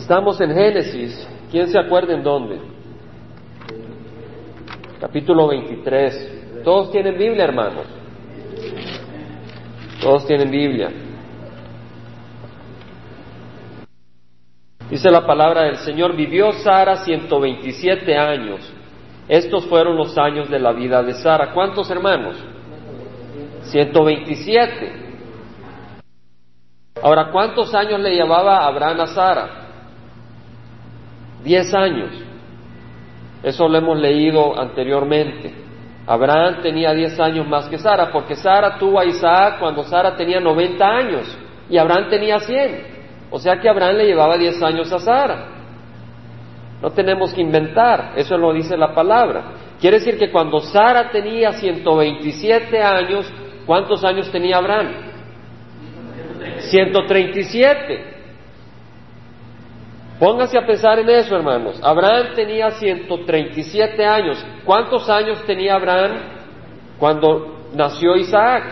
Estamos en Génesis. ¿Quién se acuerda en dónde? Capítulo 23. ¿Todos tienen Biblia, hermanos? Todos tienen Biblia. Dice la palabra del Señor, vivió Sara 127 años. Estos fueron los años de la vida de Sara. ¿Cuántos hermanos? 127. Ahora, ¿cuántos años le llevaba Abraham a Sara? Diez años. Eso lo hemos leído anteriormente. Abraham tenía diez años más que Sara, porque Sara tuvo a Isaac cuando Sara tenía 90 años y Abraham tenía 100. O sea que Abraham le llevaba diez años a Sara. No tenemos que inventar, eso lo dice la palabra. Quiere decir que cuando Sara tenía 127 años, ¿cuántos años tenía Abraham? 137. Póngase a pensar en eso, hermanos. Abraham tenía 137 años. ¿Cuántos años tenía Abraham cuando nació Isaac?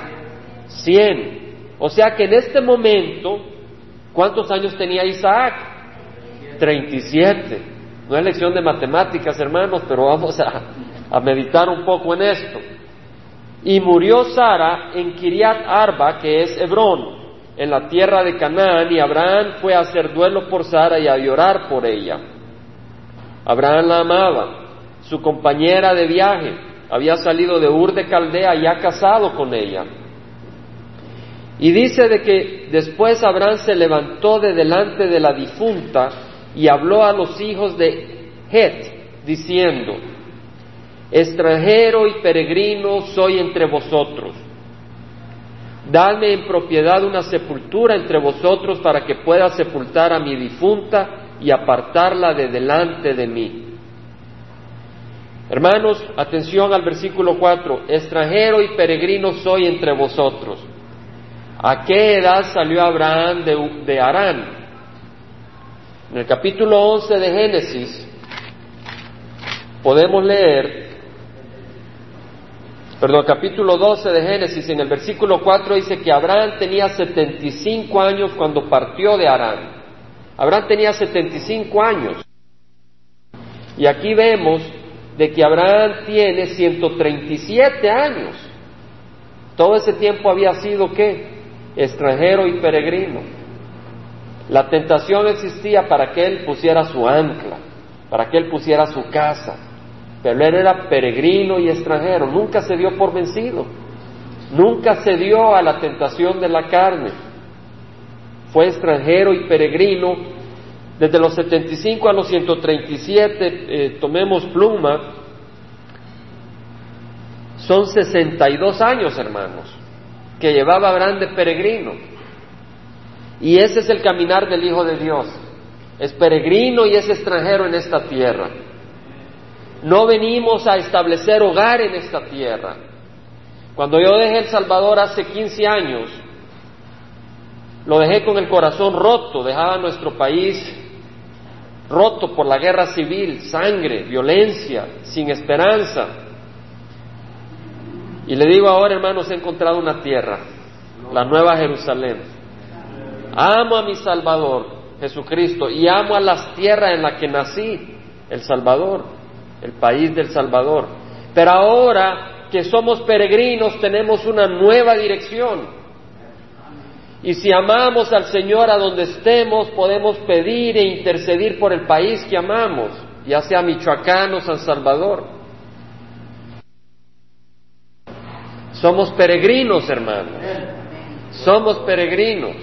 100. O sea que en este momento ¿Cuántos años tenía Isaac? 37. No es lección de matemáticas, hermanos, pero vamos a, meditar un poco en esto. Y murió Sara en Kiriat Arba, que es Hebrón, en la tierra de Canaán, y Abraham fue a hacer duelo por Sara y a llorar por ella. Abraham la amaba, su compañera de viaje, había salido de Ur de Caldea y ha casado con ella. Y dice de que después Abraham se levantó de delante de la difunta y habló a los hijos de Het, diciendo, extranjero y peregrino soy entre vosotros. Dadme en propiedad una sepultura entre vosotros para que pueda sepultar a mi difunta y apartarla de delante de mí. Hermanos, atención al versículo 4, extranjero y peregrino soy entre vosotros. ¿A qué edad salió Abraham de, de Arán? En el capítulo 11 de Génesis podemos leer, perdón, capítulo 12 de Génesis, en el versículo 4 dice que Abraham tenía 75 años cuando partió de Arán. Abraham tenía 75 años. Y aquí vemos de que Abraham tiene 137 años. Todo ese tiempo había sido qué? extranjero y peregrino. La tentación existía para que él pusiera su ancla, para que él pusiera su casa, pero él era peregrino y extranjero, nunca se dio por vencido, nunca se dio a la tentación de la carne, fue extranjero y peregrino desde los 75 a los 137, eh, tomemos pluma, son 62 años, hermanos que llevaba Abraham de peregrino. Y ese es el caminar del Hijo de Dios. Es peregrino y es extranjero en esta tierra. No venimos a establecer hogar en esta tierra. Cuando yo dejé El Salvador hace 15 años, lo dejé con el corazón roto, dejaba nuestro país roto por la guerra civil, sangre, violencia, sin esperanza. Y le digo ahora, hermanos, he encontrado una tierra, la nueva Jerusalén. Amo a mi Salvador, Jesucristo, y amo a las tierras en las que nací, el Salvador, el país del Salvador. Pero ahora que somos peregrinos, tenemos una nueva dirección. Y si amamos al Señor a donde estemos, podemos pedir e intercedir por el país que amamos, ya sea Michoacán o San Salvador. Somos peregrinos, hermanos. Somos peregrinos.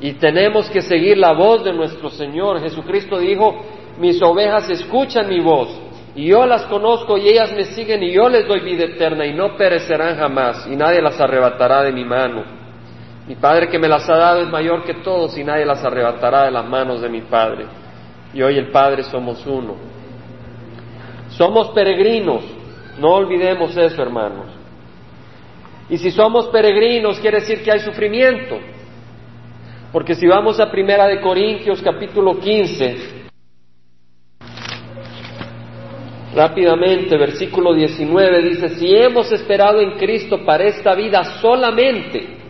Y tenemos que seguir la voz de nuestro Señor. Jesucristo dijo, mis ovejas escuchan mi voz. Y yo las conozco y ellas me siguen y yo les doy vida eterna y no perecerán jamás y nadie las arrebatará de mi mano. Mi Padre que me las ha dado es mayor que todos y nadie las arrebatará de las manos de mi Padre. Y hoy el Padre somos uno. Somos peregrinos, no olvidemos eso, hermanos. Y si somos peregrinos, quiere decir que hay sufrimiento. Porque si vamos a Primera de Corintios capítulo 15, rápidamente, versículo 19 dice, si hemos esperado en Cristo para esta vida solamente,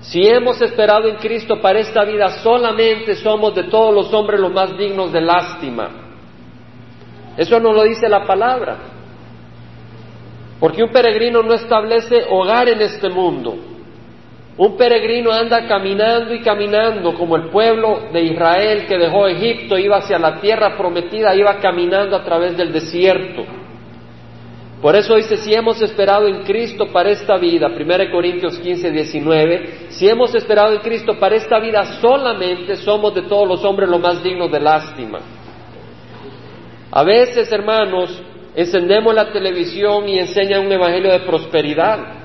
Si hemos esperado en Cristo para esta vida, solamente somos de todos los hombres los más dignos de lástima. Eso no lo dice la palabra. Porque un peregrino no establece hogar en este mundo. Un peregrino anda caminando y caminando como el pueblo de Israel que dejó Egipto, iba hacia la tierra prometida, iba caminando a través del desierto. Por eso dice, si hemos esperado en Cristo para esta vida, 1 Corintios 15, 19, si hemos esperado en Cristo para esta vida solamente somos de todos los hombres los más dignos de lástima. A veces, hermanos, encendemos la televisión y enseñan un evangelio de prosperidad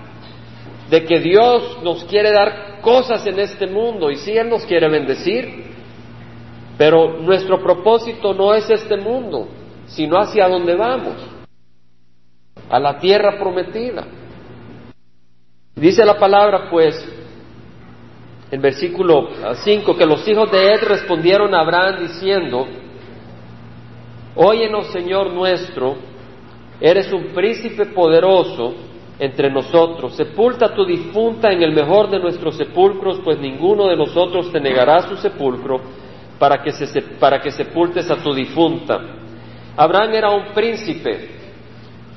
de que Dios nos quiere dar cosas en este mundo y sí Él nos quiere bendecir, pero nuestro propósito no es este mundo, sino hacia donde vamos, a la tierra prometida. Dice la palabra, pues, en versículo 5, que los hijos de Ed respondieron a Abraham diciendo, Óyenos, Señor nuestro, eres un príncipe poderoso, entre nosotros. Sepulta tu difunta en el mejor de nuestros sepulcros, pues ninguno de nosotros te negará su sepulcro para que, se, para que sepultes a tu difunta. Abraham era un príncipe.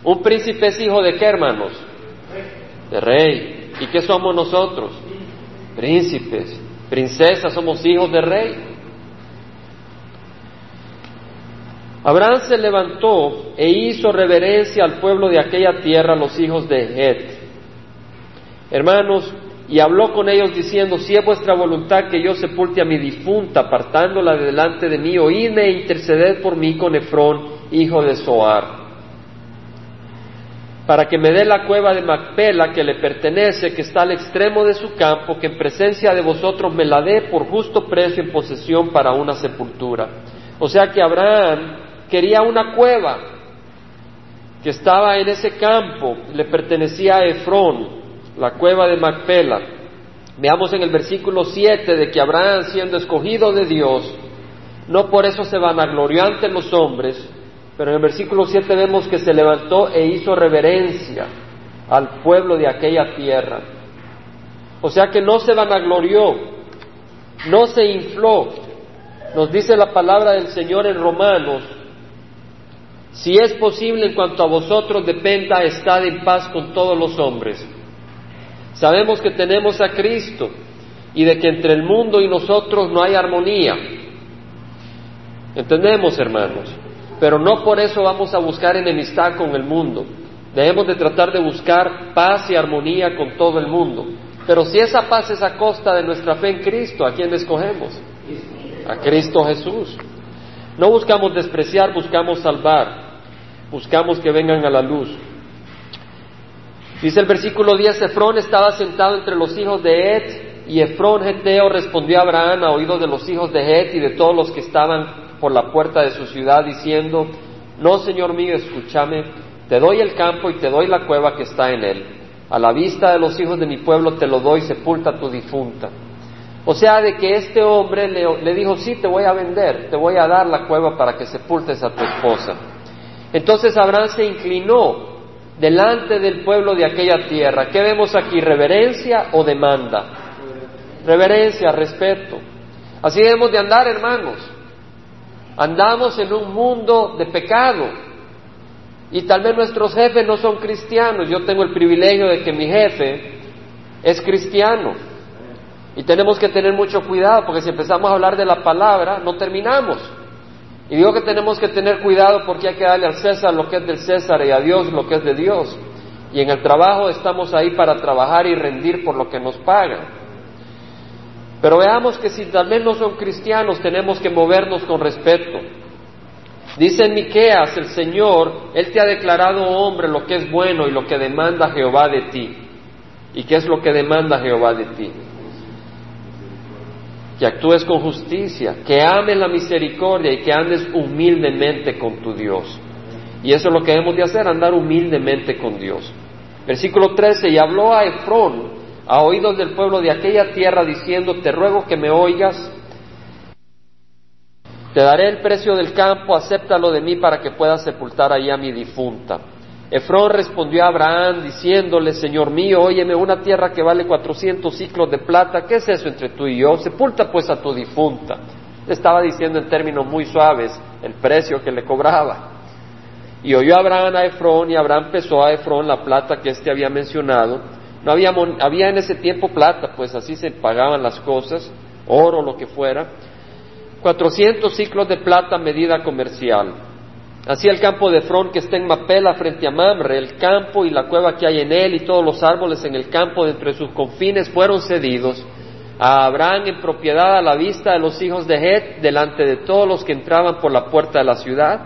Un príncipe es hijo de qué, hermanos? De rey. ¿Y qué somos nosotros? Príncipes. Princesas, somos hijos de rey. Abraham se levantó e hizo reverencia al pueblo de aquella tierra, los hijos de Het. Hermanos, y habló con ellos diciendo, si es vuestra voluntad que yo sepulte a mi difunta, apartándola de delante de mí, oídme e interceded por mí con Efrón, hijo de Zoar, para que me dé la cueva de Macpela que le pertenece, que está al extremo de su campo, que en presencia de vosotros me la dé por justo precio en posesión para una sepultura. O sea que Abraham quería una cueva que estaba en ese campo, le pertenecía a Efrón, la cueva de Macpela. Veamos en el versículo 7 de que Abraham, siendo escogido de Dios, no por eso se vanaglorió ante los hombres, pero en el versículo 7 vemos que se levantó e hizo reverencia al pueblo de aquella tierra. O sea que no se vanaglorió, no se infló. Nos dice la palabra del Señor en Romanos si es posible en cuanto a vosotros dependa, estad en paz con todos los hombres. Sabemos que tenemos a Cristo y de que entre el mundo y nosotros no hay armonía. Entendemos, hermanos, pero no por eso vamos a buscar enemistad con el mundo. Debemos de tratar de buscar paz y armonía con todo el mundo. Pero si esa paz es a costa de nuestra fe en Cristo, ¿a quién escogemos? A Cristo Jesús. No buscamos despreciar, buscamos salvar buscamos que vengan a la luz. Dice el versículo 10, Efrón estaba sentado entre los hijos de Et, y Efrón Geteo respondió a Abraham a oídos de los hijos de Et y de todos los que estaban por la puerta de su ciudad, diciendo, No, Señor mío, escúchame, te doy el campo y te doy la cueva que está en él. A la vista de los hijos de mi pueblo te lo doy, sepulta tu difunta. O sea, de que este hombre le dijo, sí, te voy a vender, te voy a dar la cueva para que sepultes a tu esposa. Entonces Abraham se inclinó delante del pueblo de aquella tierra. ¿Qué vemos aquí? ¿Reverencia o demanda? Reverencia, respeto. Así debemos de andar, hermanos. Andamos en un mundo de pecado. Y tal vez nuestros jefes no son cristianos. Yo tengo el privilegio de que mi jefe es cristiano. Y tenemos que tener mucho cuidado porque si empezamos a hablar de la palabra, no terminamos. Y digo que tenemos que tener cuidado porque hay que darle al César lo que es del César y a Dios lo que es de Dios. Y en el trabajo estamos ahí para trabajar y rendir por lo que nos pagan. Pero veamos que si vez no son cristianos tenemos que movernos con respeto. Dice en Miqueas, el Señor, Él te ha declarado hombre lo que es bueno y lo que demanda Jehová de ti. ¿Y qué es lo que demanda Jehová de ti? Que actúes con justicia, que ames la misericordia y que andes humildemente con tu Dios. Y eso es lo que debemos de hacer, andar humildemente con Dios. Versículo 13, y habló a Efrón, a oídos del pueblo de aquella tierra, diciendo, te ruego que me oigas, te daré el precio del campo, acéptalo de mí para que puedas sepultar allí a mi difunta. Efrón respondió a Abraham diciéndole, Señor mío, óyeme, una tierra que vale cuatrocientos ciclos de plata, ¿qué es eso entre tú y yo? Sepulta pues a tu difunta. Estaba diciendo en términos muy suaves el precio que le cobraba. Y oyó Abraham a Efrón y Abraham pesó a Efrón la plata que éste había mencionado. No había, había en ese tiempo plata, pues así se pagaban las cosas, oro, lo que fuera. Cuatrocientos ciclos de plata medida comercial. Así el campo de Efrón que está en Mapela frente a Mamre, el campo y la cueva que hay en él y todos los árboles en el campo de sus confines fueron cedidos a Abraham en propiedad a la vista de los hijos de Het delante de todos los que entraban por la puerta de la ciudad.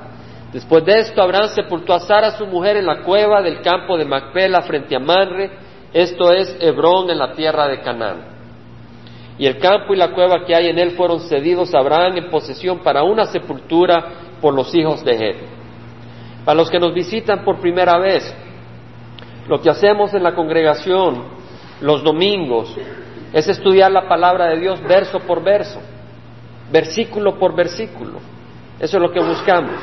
Después de esto, Abraham sepultó a Sara, su mujer, en la cueva del campo de Macpela frente a Manre, esto es Hebrón en la tierra de Canaán. Y el campo y la cueva que hay en él fueron cedidos a Abraham en posesión para una sepultura por los hijos de Het. Para los que nos visitan por primera vez, lo que hacemos en la congregación los domingos es estudiar la palabra de Dios verso por verso, versículo por versículo. Eso es lo que buscamos.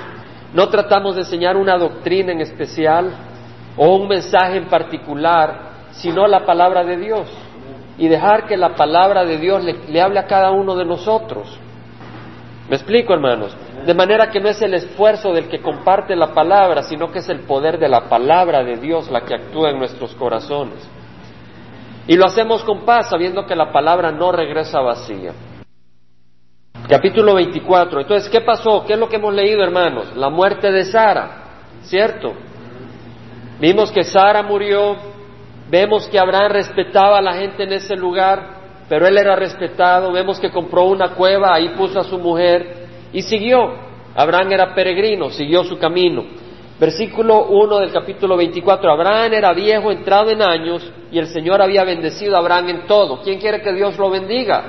No tratamos de enseñar una doctrina en especial o un mensaje en particular, sino la palabra de Dios. Y dejar que la palabra de Dios le, hable a cada uno de nosotros. ¿Me explico, hermanos? De manera que no es el esfuerzo del que comparte la palabra, sino que es el poder de la palabra de Dios la que actúa en nuestros corazones. Y lo hacemos con paz, sabiendo que la palabra no regresa vacía. Capítulo 24. Entonces, ¿qué pasó? ¿Qué es lo que hemos leído, hermanos? La muerte de Sara, ¿cierto? Vimos que Sara murió, vemos que Abraham respetaba a la gente en ese lugar, pero él era respetado, vemos que compró una cueva, ahí puso a su mujer y siguió. Abraham era peregrino, siguió su camino. Versículo 1 del capítulo 24. Abraham era viejo, entrado en años, y el Señor había bendecido a Abraham en todo. ¿Quién quiere que Dios lo bendiga?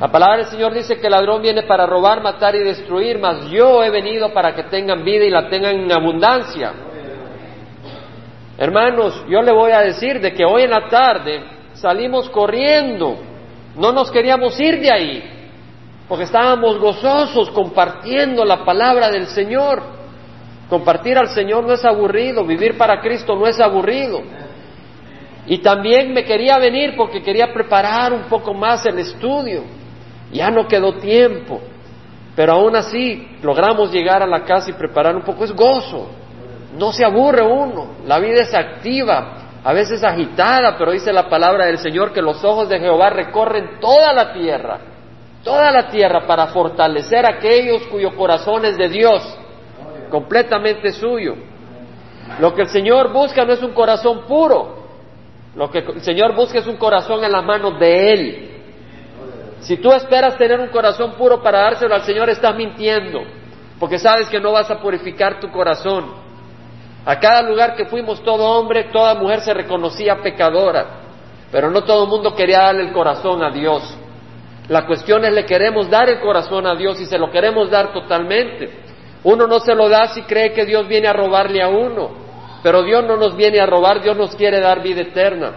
La palabra del Señor dice que el ladrón viene para robar, matar y destruir, mas yo he venido para que tengan vida y la tengan en abundancia. Hermanos, yo le voy a decir de que hoy en la tarde salimos corriendo, no nos queríamos ir de ahí, porque estábamos gozosos compartiendo la palabra del Señor. Compartir al Señor no es aburrido, vivir para Cristo no es aburrido. Y también me quería venir porque quería preparar un poco más el estudio. Ya no quedó tiempo, pero aún así logramos llegar a la casa y preparar un poco. Es gozo, no se aburre uno, la vida es activa, a veces agitada, pero dice la palabra del Señor que los ojos de Jehová recorren toda la tierra, toda la tierra para fortalecer a aquellos cuyo corazón es de Dios completamente suyo. Lo que el Señor busca no es un corazón puro, lo que el Señor busca es un corazón en las manos de Él. Si tú esperas tener un corazón puro para dárselo al Señor, estás mintiendo, porque sabes que no vas a purificar tu corazón. A cada lugar que fuimos, todo hombre, toda mujer se reconocía pecadora, pero no todo el mundo quería darle el corazón a Dios. La cuestión es, le queremos dar el corazón a Dios y se lo queremos dar totalmente. Uno no se lo da si cree que Dios viene a robarle a uno, pero Dios no nos viene a robar, Dios nos quiere dar vida eterna.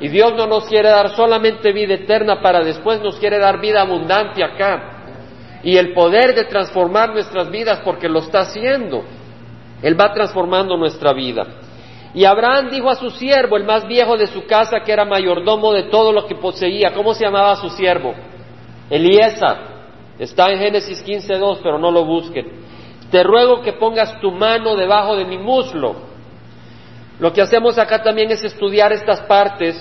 Y Dios no nos quiere dar solamente vida eterna para después, nos quiere dar vida abundante acá. Y el poder de transformar nuestras vidas porque lo está haciendo. Él va transformando nuestra vida. Y Abraham dijo a su siervo, el más viejo de su casa, que era mayordomo de todo lo que poseía. ¿Cómo se llamaba su siervo? Eliezer. Está en Génesis 15.2, pero no lo busquen te ruego que pongas tu mano debajo de mi muslo. Lo que hacemos acá también es estudiar estas partes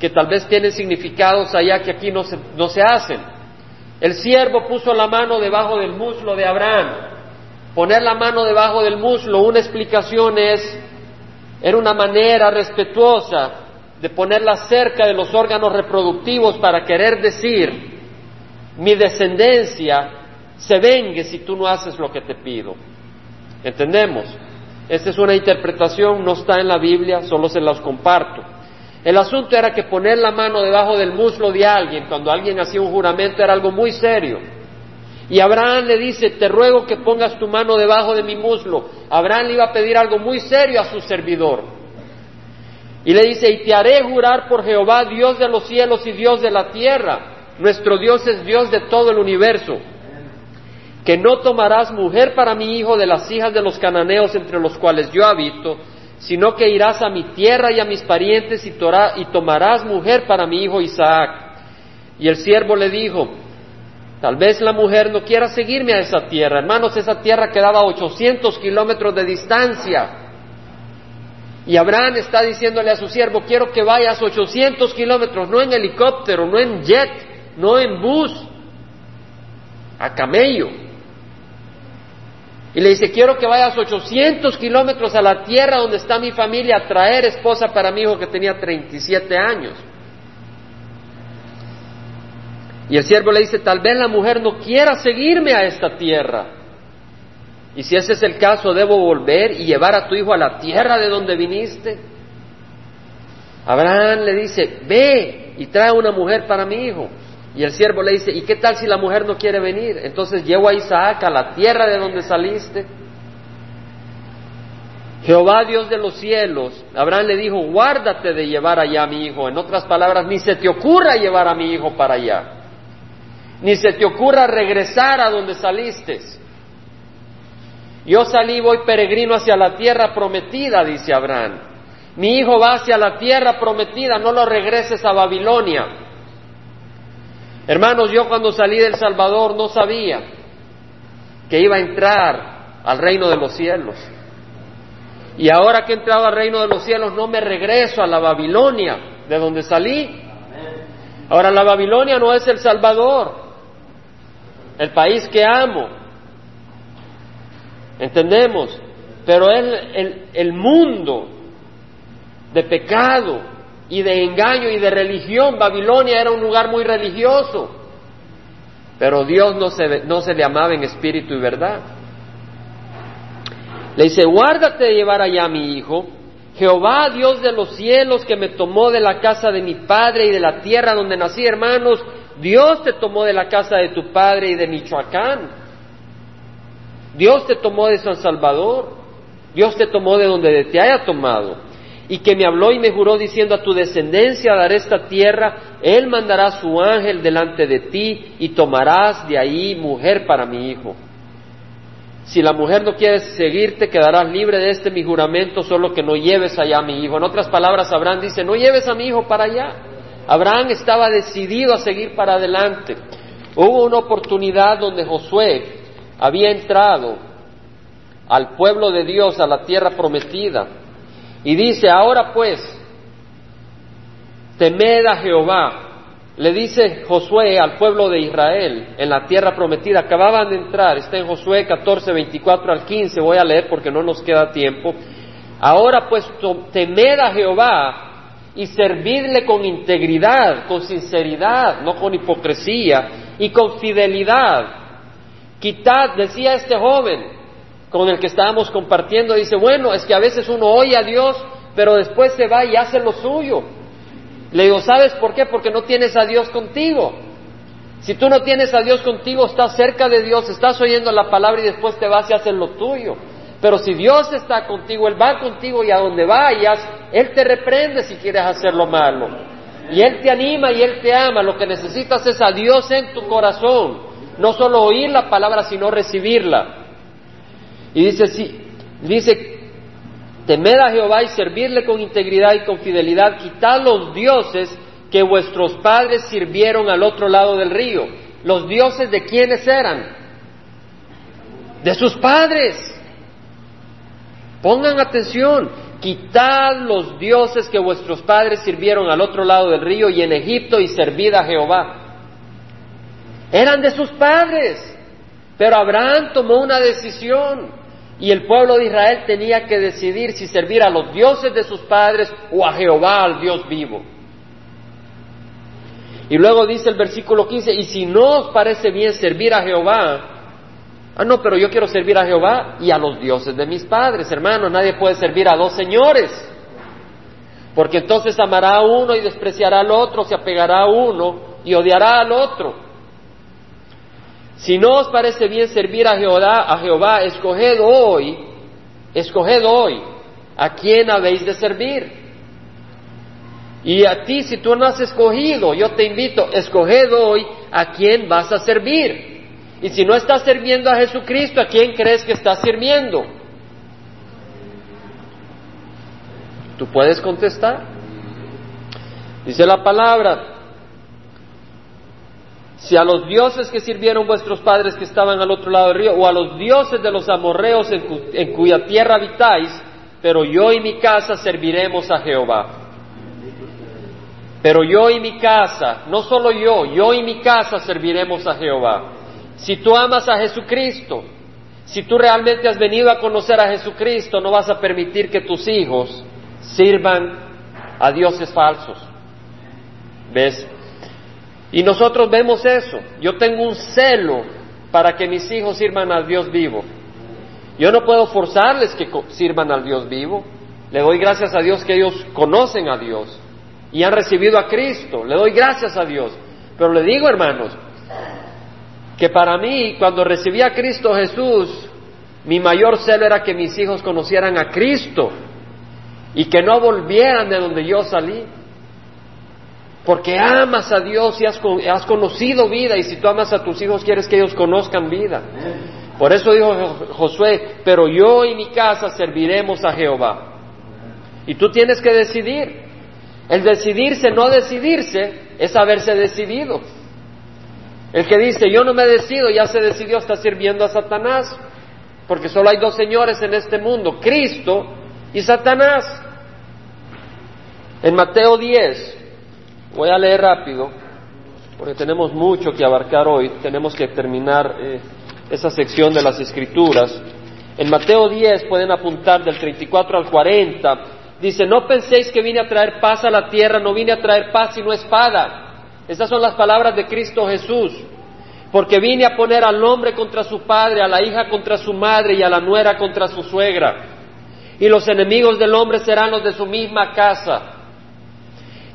que tal vez tienen significados allá que aquí no se, no se hacen. El siervo puso la mano debajo del muslo de Abraham. Poner la mano debajo del muslo, una explicación es, era una manera respetuosa de ponerla cerca de los órganos reproductivos para querer decir, mi descendencia se vengue si tú no haces lo que te pido. ¿Entendemos? Esta es una interpretación, no está en la Biblia, solo se las comparto. El asunto era que poner la mano debajo del muslo de alguien cuando alguien hacía un juramento era algo muy serio. Y Abraham le dice, te ruego que pongas tu mano debajo de mi muslo. Abraham le iba a pedir algo muy serio a su servidor. Y le dice, y te haré jurar por Jehová, Dios de los cielos y Dios de la tierra. Nuestro Dios es Dios de todo el universo que no tomarás mujer para mi hijo de las hijas de los cananeos entre los cuales yo habito, sino que irás a mi tierra y a mis parientes y, tomarás mujer para mi hijo Isaac. Y el siervo le dijo, tal vez la mujer no quiera seguirme a esa tierra. Hermanos, esa tierra quedaba a 800 kilómetros de distancia. Y Abraham está diciéndole a su siervo, quiero que vayas 800 kilómetros, no en helicóptero, no en jet, no en bus, a camello. Y le dice, quiero que vayas 800 kilómetros a la tierra donde está mi familia a traer esposa para mi hijo que tenía 37 años. Y el siervo le dice, tal vez la mujer no quiera seguirme a esta tierra. Y si ese es el caso, debo volver y llevar a tu hijo a la tierra de donde viniste. Abraham le dice, ve y trae una mujer para mi hijo. Y el siervo le dice, ¿y qué tal si la mujer no quiere venir? Entonces llevo a Isaac a la tierra de donde saliste. Jehová Dios de los cielos, Abraham le dijo, guárdate de llevar allá a mi hijo. En otras palabras, ni se te ocurra llevar a mi hijo para allá ni se te ocurra regresar a donde saliste. Yo salí, voy peregrino hacia la tierra prometida, dice Abraham. Mi hijo va hacia la tierra prometida, no lo regreses a Babilonia. Hermanos, yo cuando salí del Salvador no sabía que iba a entrar al reino de los cielos. Y ahora que he entrado al reino de los cielos no me regreso a la Babilonia de donde salí. Ahora la Babilonia no es el Salvador, el país que amo. ¿Entendemos? Pero es el, mundo de pecado y de engaño y de religión. Babilonia era un lugar muy religioso, pero Dios no se, no se le amaba en espíritu y verdad. Le dice, guárdate de llevar allá a mi hijo, Jehová Dios de los cielos que me tomó de la casa de mi padre y de la tierra donde nací, hermanos, Dios te tomó de la casa de tu padre y de Michoacán. Dios te tomó de San Salvador. Dios te tomó de donde te haya tomado. Y que me habló y me juró diciendo a tu descendencia daré esta tierra, Él mandará su ángel delante de ti y tomarás de ahí mujer para mi hijo. Si la mujer no quiere seguirte, quedarás libre de este mi juramento, solo que no lleves allá a mi hijo. En otras palabras, Abraham dice, no lleves a mi hijo para allá. Abraham estaba decidido a seguir para adelante. Hubo una oportunidad donde Josué había entrado al pueblo de Dios, a la tierra prometida, y dice, ahora pues, temed a Jehová. Le dice Josué al pueblo de Israel en la tierra prometida, acababan de entrar, está en Josué 14, 24 al 15, voy a leer porque no nos queda tiempo. Ahora pues temed a Jehová y servirle con integridad, con sinceridad, no con hipocresía y con fidelidad. Quitad, decía este joven con el que estábamos compartiendo, dice, bueno, es que a veces uno oye a Dios, pero después se va y hace lo suyo. Le digo, ¿sabes por qué? Porque no tienes a Dios contigo. Si tú no tienes a Dios contigo, estás cerca de Dios, estás oyendo la palabra y después te vas y haces lo tuyo. Pero si Dios está contigo, Él va contigo y a donde vayas, Él te reprende si quieres hacer lo malo. Y Él te anima y Él te ama. Lo que necesitas es a Dios en tu corazón. No solo oír la palabra, sino recibirla. Y dice, sí, dice, temed a Jehová y servirle con integridad y con fidelidad. Quitad los dioses que vuestros padres sirvieron al otro lado del río. Los dioses de quiénes eran? De sus padres. Pongan atención, quitad los dioses que vuestros padres sirvieron al otro lado del río y en Egipto y servid a Jehová. Eran de sus padres, pero Abraham tomó una decisión y el pueblo de Israel tenía que decidir si servir a los dioses de sus padres o a Jehová, al Dios vivo. Y luego dice el versículo 15, y si no os parece bien servir a Jehová, Ah, no, pero yo quiero servir a Jehová y a los dioses de mis padres, hermanos. Nadie puede servir a dos señores. Porque entonces amará a uno y despreciará al otro, se apegará a uno y odiará al otro. Si no os parece bien servir a Jehová, a Jehová, escoged hoy, escoged hoy a quién habéis de servir. Y a ti, si tú no has escogido, yo te invito, escoged hoy a quién vas a servir. Y si no estás sirviendo a Jesucristo, ¿a quién crees que estás sirviendo? ¿Tú puedes contestar? Dice la palabra, si a los dioses que sirvieron vuestros padres que estaban al otro lado del río, o a los dioses de los amorreos en, cuya tierra habitáis, pero yo y mi casa serviremos a Jehová. Pero yo y mi casa, no solo yo, yo y mi casa serviremos a Jehová. Si tú amas a Jesucristo, si tú realmente has venido a conocer a Jesucristo, no vas a permitir que tus hijos sirvan a dioses falsos. ¿Ves? Y nosotros vemos eso. Yo tengo un celo para que mis hijos sirvan al Dios vivo. Yo no puedo forzarles que sirvan al Dios vivo. Le doy gracias a Dios que ellos conocen a Dios y han recibido a Cristo. Le doy gracias a Dios. Pero le digo, hermanos, que para mí, cuando recibí a Cristo Jesús, mi mayor celo era que mis hijos conocieran a Cristo y que no volvieran de donde yo salí. Porque amas a Dios y has, has, conocido vida y si tú amas a tus hijos quieres que ellos conozcan vida. Por eso dijo Josué, pero yo y mi casa serviremos a Jehová. Y tú tienes que decidir. El decidirse, no decidirse, es haberse decidido. El que dice, yo no me decido, ya se decidió, está sirviendo a Satanás. Porque solo hay dos señores en este mundo, Cristo y Satanás. En Mateo 10, Voy a leer rápido, porque tenemos mucho que abarcar hoy, tenemos que terminar eh, esa sección de las escrituras. En Mateo 10 pueden apuntar del 34 al 40, dice, no penséis que vine a traer paz a la tierra, no vine a traer paz sino espada. Estas son las palabras de Cristo Jesús, porque vine a poner al hombre contra su padre, a la hija contra su madre y a la nuera contra su suegra. Y los enemigos del hombre serán los de su misma casa.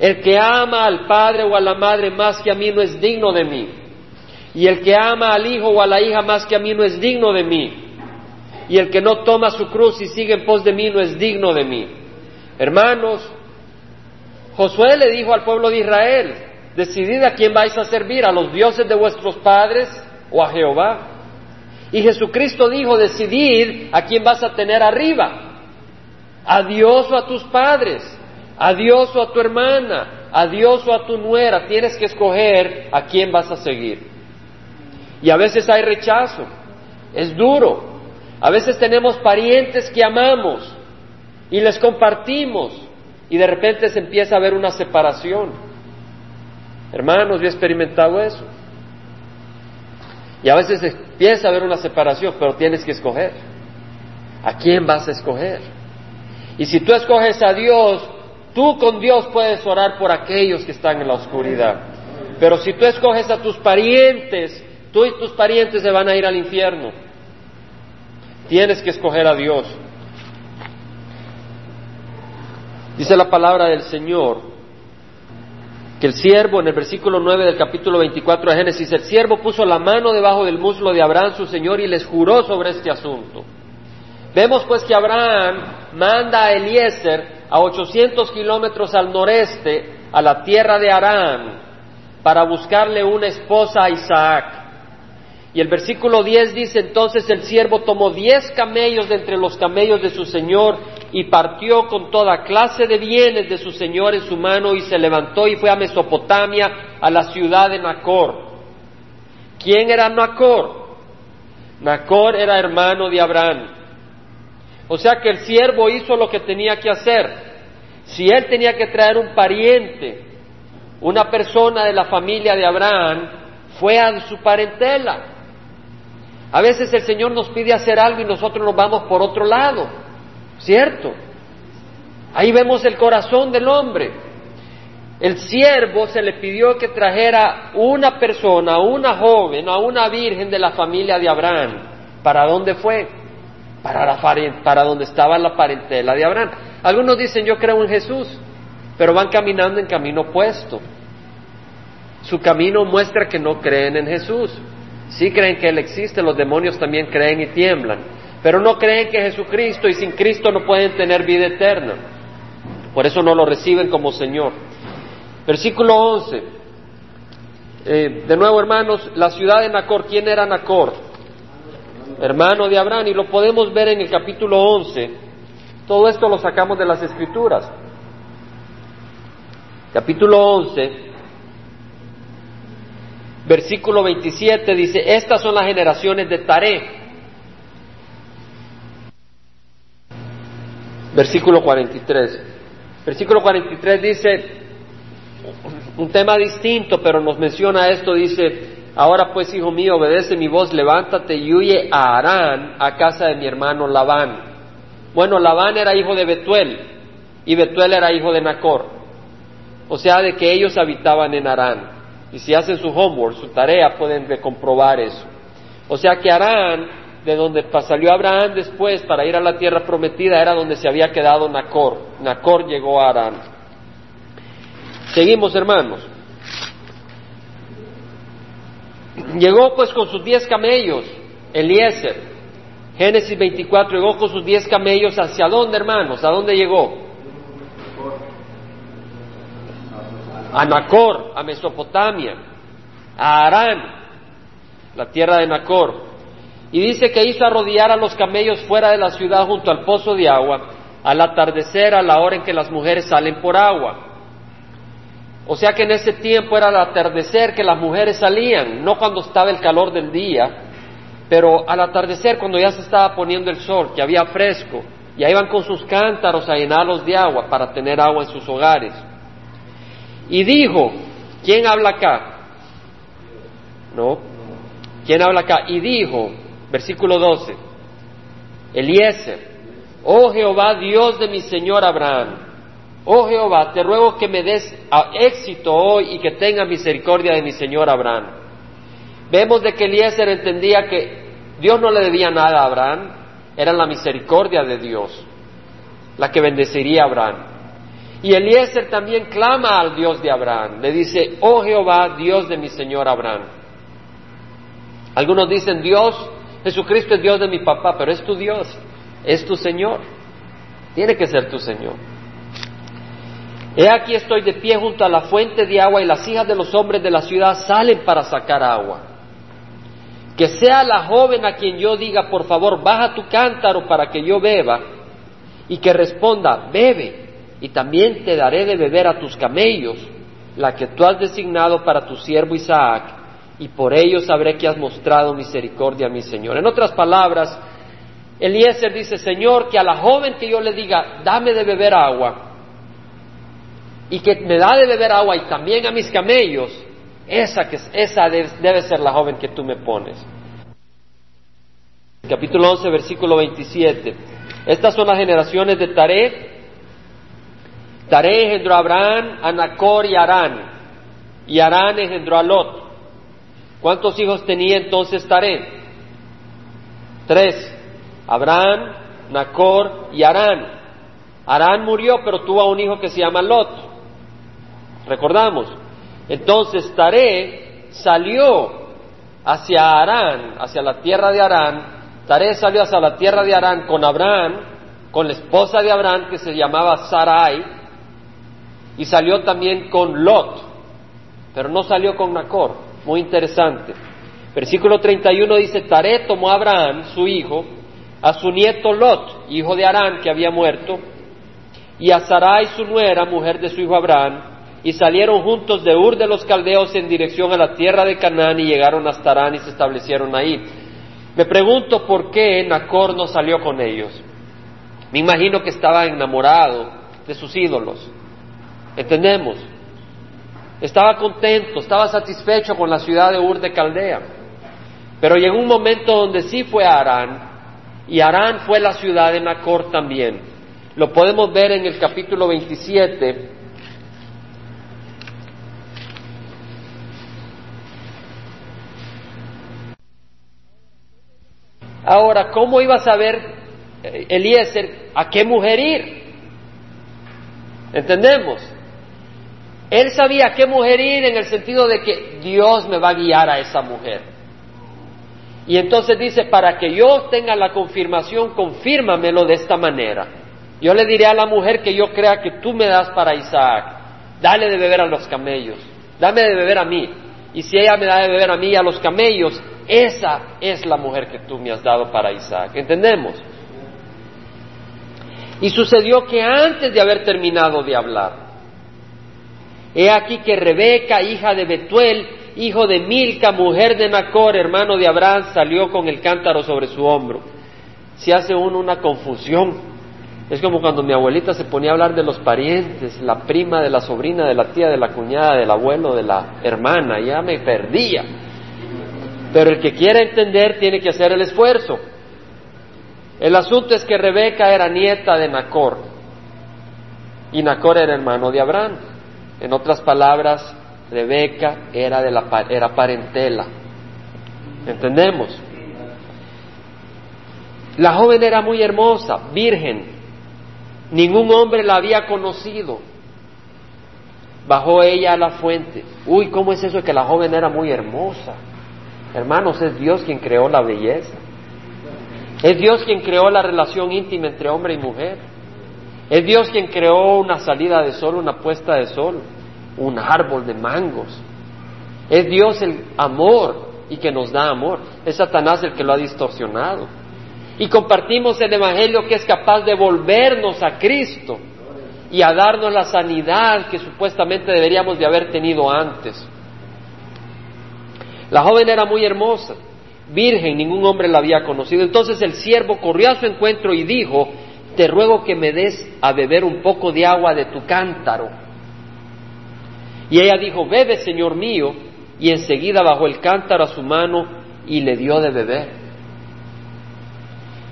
El que ama al padre o a la madre más que a mí no es digno de mí. Y el que ama al hijo o a la hija más que a mí no es digno de mí. Y el que no toma su cruz y sigue en pos de mí no es digno de mí. Hermanos, Josué le dijo al pueblo de Israel, decidid a quién vais a servir, a los dioses de vuestros padres o a Jehová. Y Jesucristo dijo, decidid a quién vas a tener arriba, a Dios o a tus padres a Dios o a tu hermana, a Dios o a tu nuera, tienes que escoger a quién vas a seguir. Y a veces hay rechazo, es duro. A veces tenemos parientes que amamos y les compartimos y de repente se empieza a ver una separación. Hermanos, yo he experimentado eso. Y a veces empieza a haber una separación, pero tienes que escoger. ¿A quién vas a escoger? Y si tú escoges a Dios, Tú con Dios puedes orar por aquellos que están en la oscuridad. Pero si tú escoges a tus parientes, tú y tus parientes se van a ir al infierno. Tienes que escoger a Dios. Dice la palabra del Señor que el siervo, en el versículo 9 del capítulo 24 de Génesis, el siervo puso la mano debajo del muslo de Abraham, su Señor, y les juró sobre este asunto. Vemos pues que Abraham manda a Eliezer a 800 kilómetros al noreste, a la tierra de Arán, para buscarle una esposa a Isaac. Y el versículo 10 dice, entonces el siervo tomó diez camellos de entre los camellos de su señor y partió con toda clase de bienes de su señor en su mano y se levantó y fue a Mesopotamia, a la ciudad de Nacor. ¿Quién era Nacor? Nacor era hermano de Abraham. O sea que el siervo hizo lo que tenía que hacer. Si él tenía que traer un pariente, una persona de la familia de Abraham, fue a su parentela. A veces el Señor nos pide hacer algo y nosotros nos vamos por otro lado, ¿cierto? Ahí vemos el corazón del hombre. El siervo se le pidió que trajera una persona, una joven, a una virgen de la familia de Abraham. ¿Para dónde fue? Para, para donde estaba la parentela de Abraham. Algunos dicen yo creo en Jesús, pero van caminando en camino opuesto. Su camino muestra que no creen en Jesús. Sí creen que Él existe, los demonios también creen y tiemblan, pero no creen que Jesucristo y sin Cristo no pueden tener vida eterna. Por eso no lo reciben como Señor. Versículo 11. Eh, de nuevo, hermanos, la ciudad de Nacor, ¿quién era Nacor? Hermano de Abraham, y lo podemos ver en el capítulo 11. Todo esto lo sacamos de las escrituras. Capítulo 11, versículo 27 dice, estas son las generaciones de Taré. Versículo 43. Versículo 43 dice, un tema distinto, pero nos menciona esto, dice, ahora pues, hijo mío, obedece mi voz, levántate y huye a Arán, a casa de mi hermano Labán. Bueno, Labán era hijo de Betuel y Betuel era hijo de Nacor. O sea, de que ellos habitaban en Arán. Y si hacen su homework, su tarea, pueden comprobar eso. O sea que Arán, de donde salió Abraham después para ir a la tierra prometida, era donde se había quedado Nacor. Nacor llegó a Arán. Seguimos, hermanos. Llegó pues con sus diez camellos, Eliezer. Génesis 24, llegó con sus diez camellos. ¿Hacia dónde, hermanos? ¿A dónde llegó? A Nacor, a Mesopotamia, a Arán, la tierra de Nacor. Y dice que hizo arrodillar a los camellos fuera de la ciudad junto al pozo de agua, al atardecer, a la hora en que las mujeres salen por agua. O sea que en ese tiempo era el atardecer que las mujeres salían, no cuando estaba el calor del día, pero al atardecer cuando ya se estaba poniendo el sol, que había fresco, ya iban con sus cántaros a llenarlos de agua para tener agua en sus hogares. Y dijo, ¿quién habla acá? ¿No? ¿Quién habla acá? Y dijo, versículo 12, Eliezer, oh Jehová Dios de mi Señor Abraham, Oh Jehová, te ruego que me des éxito hoy y que tenga misericordia de mi señor Abraham. Vemos de que Eliezer entendía que Dios no le debía nada a Abraham, era la misericordia de Dios la que bendeciría a Abraham. Y Eliezer también clama al Dios de Abraham, le dice, oh Jehová, Dios de mi señor Abraham. Algunos dicen, Dios, Jesucristo es Dios de mi papá, pero es tu Dios, es tu Señor, tiene que ser tu Señor. He aquí estoy de pie junto a la fuente de agua y las hijas de los hombres de la ciudad salen para sacar agua. Que sea la joven a quien yo diga, por favor, baja tu cántaro para que yo beba, y que responda, bebe, y también te daré de beber a tus camellos, la que tú has designado para tu siervo Isaac, y por ello sabré que has mostrado misericordia a mi Señor. En otras palabras, Eliezer dice, Señor, que a la joven que yo le diga, dame de beber agua, y que me da de beber agua y también a mis camellos, esa, que, esa debe ser la joven que tú me pones. Capítulo 11, versículo 27. Estas son las generaciones de Taré. Taré engendró a Abraham, a Nacor y Arán. Y Arán engendró a Lot. ¿Cuántos hijos tenía entonces Taré? Tres. Abraham, Nacor y Arán. Arán murió, pero tuvo un hijo que se llama Lot. Recordamos. Entonces Taré salió hacia Arán, hacia la tierra de Arán. Taré salió hacia la tierra de Arán con Abraham, con la esposa de Abraham que se llamaba Sarai, y salió también con Lot, pero no salió con Nacor. Muy interesante. Versículo 31 dice, Taré tomó a Abraham, su hijo, a su nieto Lot, hijo de Arán, que había muerto, y a Sarai, su nuera, mujer de su hijo Abraham, y salieron juntos de Ur de los Caldeos en dirección a la tierra de Canaán y llegaron hasta Arán y se establecieron ahí. Me pregunto por qué Nacor no salió con ellos. Me imagino que estaba enamorado de sus ídolos. ¿Entendemos? Estaba contento, estaba satisfecho con la ciudad de Ur de Caldea. Pero llegó un momento donde sí fue a Arán, y Arán fue la ciudad de Nacor también. Lo podemos ver en el capítulo 27, Ahora, ¿cómo iba a saber eh, Eliezer a qué mujer ir? ¿Entendemos? Él sabía a qué mujer ir en el sentido de que Dios me va a guiar a esa mujer. Y entonces dice, para que yo tenga la confirmación, confírmamelo de esta manera. Yo le diré a la mujer que yo crea que tú me das para Isaac, dale de beber a los camellos, dame de beber a mí. y si ella me da de beber a mí y a los camellos, esa es la mujer que tú me has dado para Isaac. ¿Entendemos? Y sucedió que antes de haber terminado de hablar, he aquí que Rebeca, hija de Betuel, hijo de Milca, mujer de Nacor, hermano de Abraham, salió con el cántaro sobre su hombro. Se hace uno una confusión. Es como cuando mi abuelita se ponía a hablar de los parientes, la prima de la sobrina, de la tía, de la cuñada, del abuelo, de la hermana, ya me perdía. Pero el que quiera entender tiene que hacer el esfuerzo. El asunto es que Rebeca era nieta de Nacor y Nacor era hermano de Abraham. En otras palabras, Rebeca era, de la, era parentela. ¿Entendemos? La joven era muy hermosa, virgen, Ningún hombre la había conocido. Bajó ella a la fuente. Uy, ¿cómo es eso que la joven era muy hermosa? Hermanos, es Dios quien creó la belleza. Es Dios quien creó la relación íntima entre hombre y mujer. Es Dios quien creó una salida de sol, una puesta de sol, un árbol de mangos. Es Dios el amor y que nos da amor. Es Satanás el que lo ha distorsionado y compartimos el Evangelio que es capaz de volvernos a Cristo y a darnos la sanidad que supuestamente deberíamos de haber tenido antes. La joven era muy hermosa, virgen, ningún hombre la había conocido. Entonces el siervo corrió a su encuentro y dijo, te ruego que me des a beber un poco de agua de tu cántaro. Y ella dijo, bebe, Señor mío, y enseguida bajó el cántaro a su mano y le dio de beber.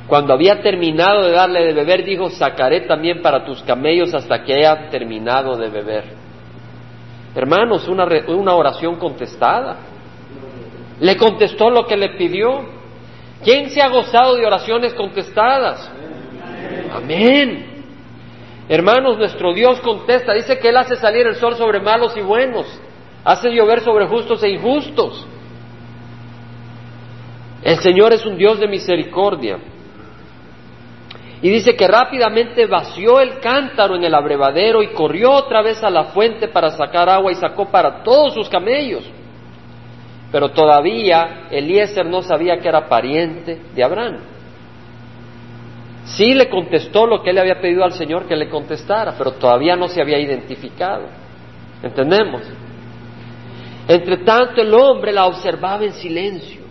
Cuando había terminado de darle de beber, dijo, sacaré también para tus camellos hasta que haya terminado de beber. Hermanos, una, una oración contestada. Le contestó lo que le pidió. ¿Quién se ha gozado de oraciones contestadas? Amén. Hermanos, nuestro Dios contesta. Dice que Él hace salir el sol sobre malos y buenos. Hace llover sobre justos e injustos. El Señor es un Dios de misericordia. Y dice que rápidamente vació el cántaro en el abrevadero y corrió otra vez a la fuente para sacar agua y sacó para todos sus camellos. Pero todavía Eliezer no sabía que era pariente de Abraham. Sí le contestó lo que él había pedido al Señor que le contestara, pero todavía no se había identificado. ¿Entendemos? Entre tanto el hombre la observaba en silencio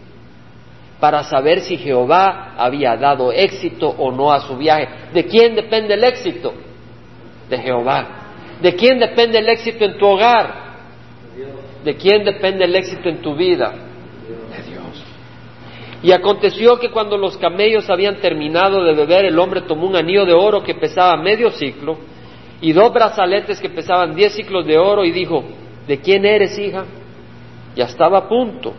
para saber si Jehová había dado éxito o no a su viaje. ¿De quién depende el éxito? De Jehová. ¿De quién depende el éxito en tu hogar? ¿De quién depende el éxito en tu vida? De Dios. Y aconteció que cuando los camellos habían terminado de beber, el hombre tomó un anillo de oro que pesaba medio ciclo y dos brazaletes que pesaban diez ciclos de oro y dijo, ¿de quién eres, hija? Ya estaba a punto.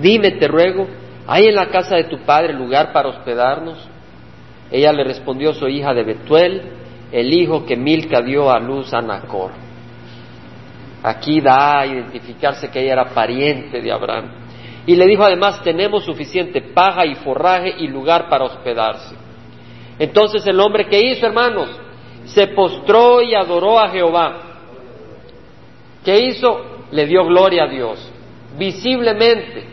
Dime, te ruego, ¿hay en la casa de tu padre lugar para hospedarnos? Ella le respondió, soy hija de Betuel, el hijo que Milca dio a luz a Nacor. Aquí da a identificarse que ella era pariente de Abraham. Y le dijo además, tenemos suficiente paja y forraje y lugar para hospedarse. Entonces el hombre que hizo, hermanos, se postró y adoró a Jehová. ¿Qué hizo? Le dio gloria a Dios, visiblemente.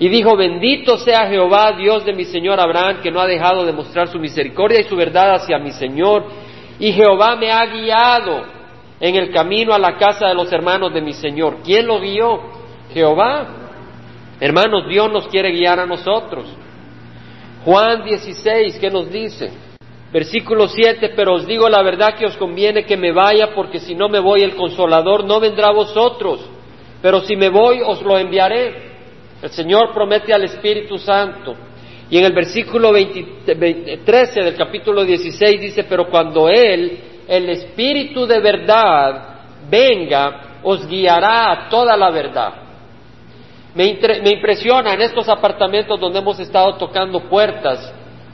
Y dijo, bendito sea Jehová, Dios de mi Señor Abraham, que no ha dejado de mostrar su misericordia y su verdad hacia mi Señor. Y Jehová me ha guiado en el camino a la casa de los hermanos de mi Señor. ¿Quién lo guió? Jehová. Hermanos, Dios nos quiere guiar a nosotros. Juan 16, ¿qué nos dice? Versículo 7, pero os digo la verdad que os conviene que me vaya, porque si no me voy el consolador no vendrá a vosotros, pero si me voy os lo enviaré. El Señor promete al Espíritu Santo. Y en el versículo 13 del capítulo 16 dice, pero cuando Él, el Espíritu de verdad, venga, os guiará a toda la verdad. Me, me impresiona en estos apartamentos donde hemos estado tocando puertas,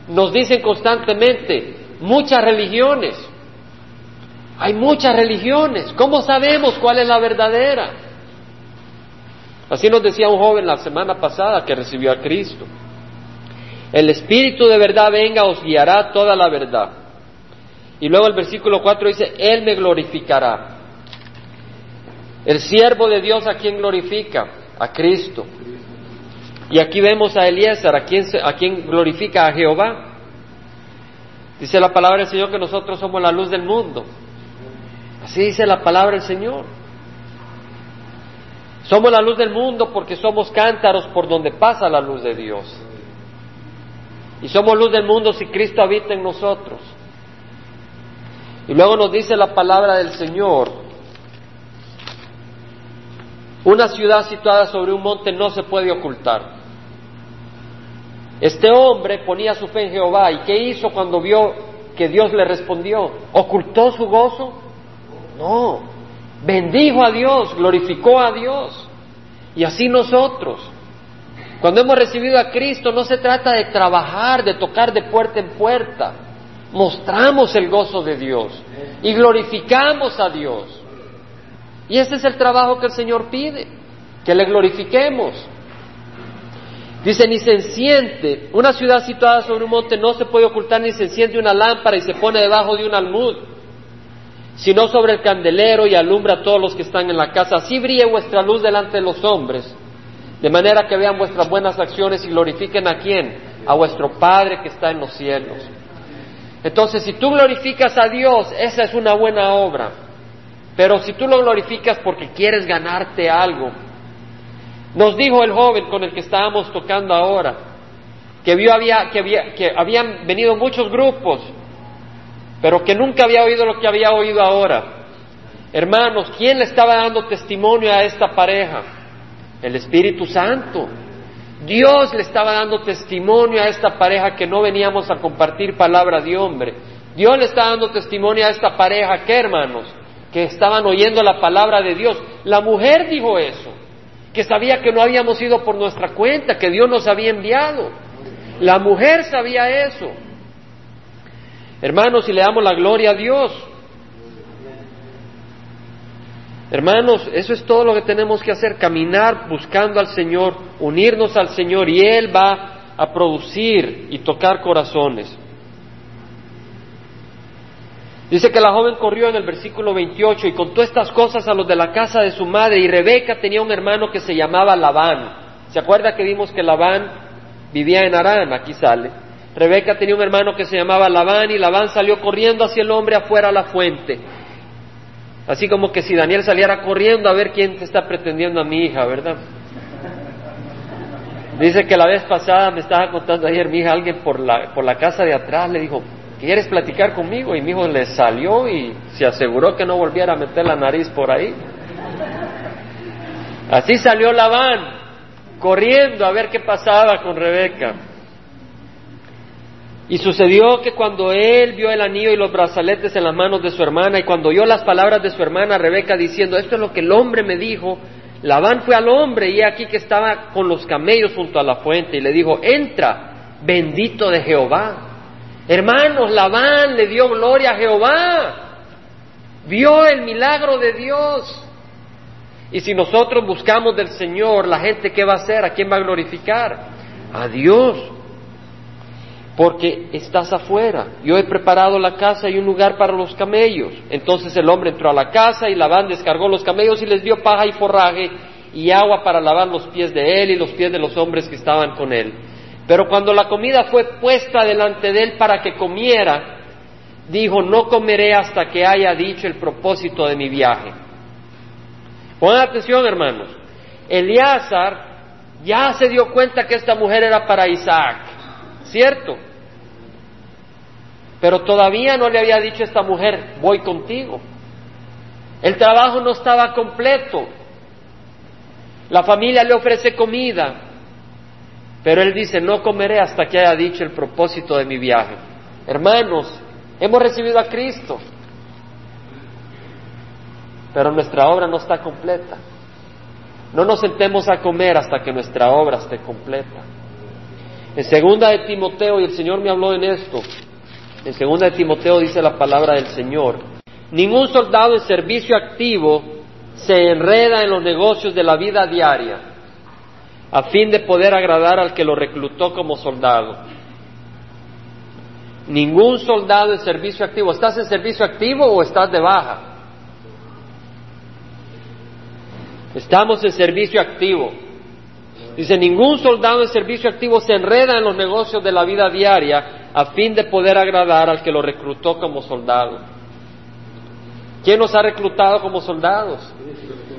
nos dicen constantemente, muchas religiones, hay muchas religiones, ¿cómo sabemos cuál es la verdadera? Así nos decía un joven la semana pasada que recibió a Cristo. El Espíritu de verdad venga, os guiará toda la verdad. Y luego el versículo 4 dice, Él me glorificará. El siervo de Dios a quien glorifica, a Cristo. Y aquí vemos a Eliezer, a quien, a quien glorifica a Jehová. Dice la palabra del Señor que nosotros somos la luz del mundo. Así dice la palabra del Señor. Somos la luz del mundo porque somos cántaros por donde pasa la luz de Dios. Y somos luz del mundo si Cristo habita en nosotros. Y luego nos dice la palabra del Señor, una ciudad situada sobre un monte no se puede ocultar. Este hombre ponía su fe en Jehová y ¿qué hizo cuando vio que Dios le respondió? ¿Ocultó su gozo? No, bendijo a Dios, glorificó a Dios. Y así nosotros, cuando hemos recibido a Cristo, no se trata de trabajar, de tocar de puerta en puerta. Mostramos el gozo de Dios y glorificamos a Dios. Y ese es el trabajo que el Señor pide, que le glorifiquemos. Dice, ni se enciende, una ciudad situada sobre un monte no se puede ocultar ni se enciende una lámpara y se pone debajo de un almud, sino sobre el candelero y alumbra a todos los que están en la casa. Así brille vuestra luz delante de los hombres, de manera que vean vuestras buenas acciones y glorifiquen a quién, a vuestro Padre que está en los cielos. Entonces, si tú glorificas a Dios, esa es una buena obra. Pero si tú lo glorificas porque quieres ganarte algo, nos dijo el joven con el que estábamos tocando ahora, que vio había, había, que habían venido muchos grupos, pero que nunca había oído lo que había oído ahora. Hermanos, ¿quién le estaba dando testimonio a esta pareja? El Espíritu Santo. Dios le estaba dando testimonio a esta pareja que no veníamos a compartir palabra de hombre. Dios le está dando testimonio a esta pareja que, hermanos, que estaban oyendo la palabra de Dios. La mujer dijo eso que sabía que no habíamos ido por nuestra cuenta, que Dios nos había enviado. La mujer sabía eso. Hermanos, y le damos la gloria a Dios. Hermanos, eso es todo lo que tenemos que hacer, caminar buscando al Señor, unirnos al Señor y Él va a producir y tocar corazones. Dice que la joven corrió en el versículo 28 y contó estas cosas a los de la casa de su madre y Rebeca tenía un hermano que se llamaba Labán. ¿Se acuerda que vimos que Labán vivía en Arán? Aquí sale. Rebeca tenía un hermano que se llamaba Labán y Labán salió corriendo hacia el hombre afuera a la fuente. Así como que si Daniel saliera corriendo a ver quién te está pretendiendo a mi hija, ¿verdad? Dice que la vez pasada me estaba contando ayer mi hija, alguien por la, por la casa de atrás le dijo, ¿quieres platicar conmigo? Y mi hijo le salió y se aseguró que no volviera a meter la nariz por ahí. Así salió Labán, corriendo a ver qué pasaba con Rebeca. Y sucedió que cuando él vio el anillo y los brazaletes en las manos de su hermana y cuando oyó las palabras de su hermana Rebeca diciendo, esto es lo que el hombre me dijo, Labán fue al hombre y aquí que estaba con los camellos junto a la fuente y le dijo, entra, bendito de Jehová. Hermanos, Labán le dio gloria a Jehová. Vio el milagro de Dios. Y si nosotros buscamos del Señor, la gente qué va a hacer? ¿A quién va a glorificar? A Dios. Porque estás afuera. Yo he preparado la casa y un lugar para los camellos. Entonces el hombre entró a la casa y Labán descargó los camellos y les dio paja y forraje y agua para lavar los pies de él y los pies de los hombres que estaban con él. Pero cuando la comida fue puesta delante de él para que comiera, dijo, no comeré hasta que haya dicho el propósito de mi viaje. Pongan atención, hermanos. Eleazar ya se dio cuenta que esta mujer era para Isaac, ¿cierto? Pero todavía no le había dicho a esta mujer, voy contigo. El trabajo no estaba completo. La familia le ofrece comida, pero él dice, no comeré hasta que haya dicho el propósito de mi viaje. Hermanos, hemos recibido a Cristo, pero nuestra obra no está completa. No nos sentemos a comer hasta que nuestra obra esté completa. En segunda de Timoteo, y el Señor me habló en esto, en segunda de Timoteo dice la palabra del Señor, ningún soldado en servicio activo se enreda en los negocios de la vida diaria a fin de poder agradar al que lo reclutó como soldado. Ningún soldado en servicio activo. ¿Estás en servicio activo o estás de baja? Estamos en servicio activo. Dice, ningún soldado en servicio activo se enreda en los negocios de la vida diaria a fin de poder agradar al que lo reclutó como soldado. ¿Quién nos ha reclutado como soldados?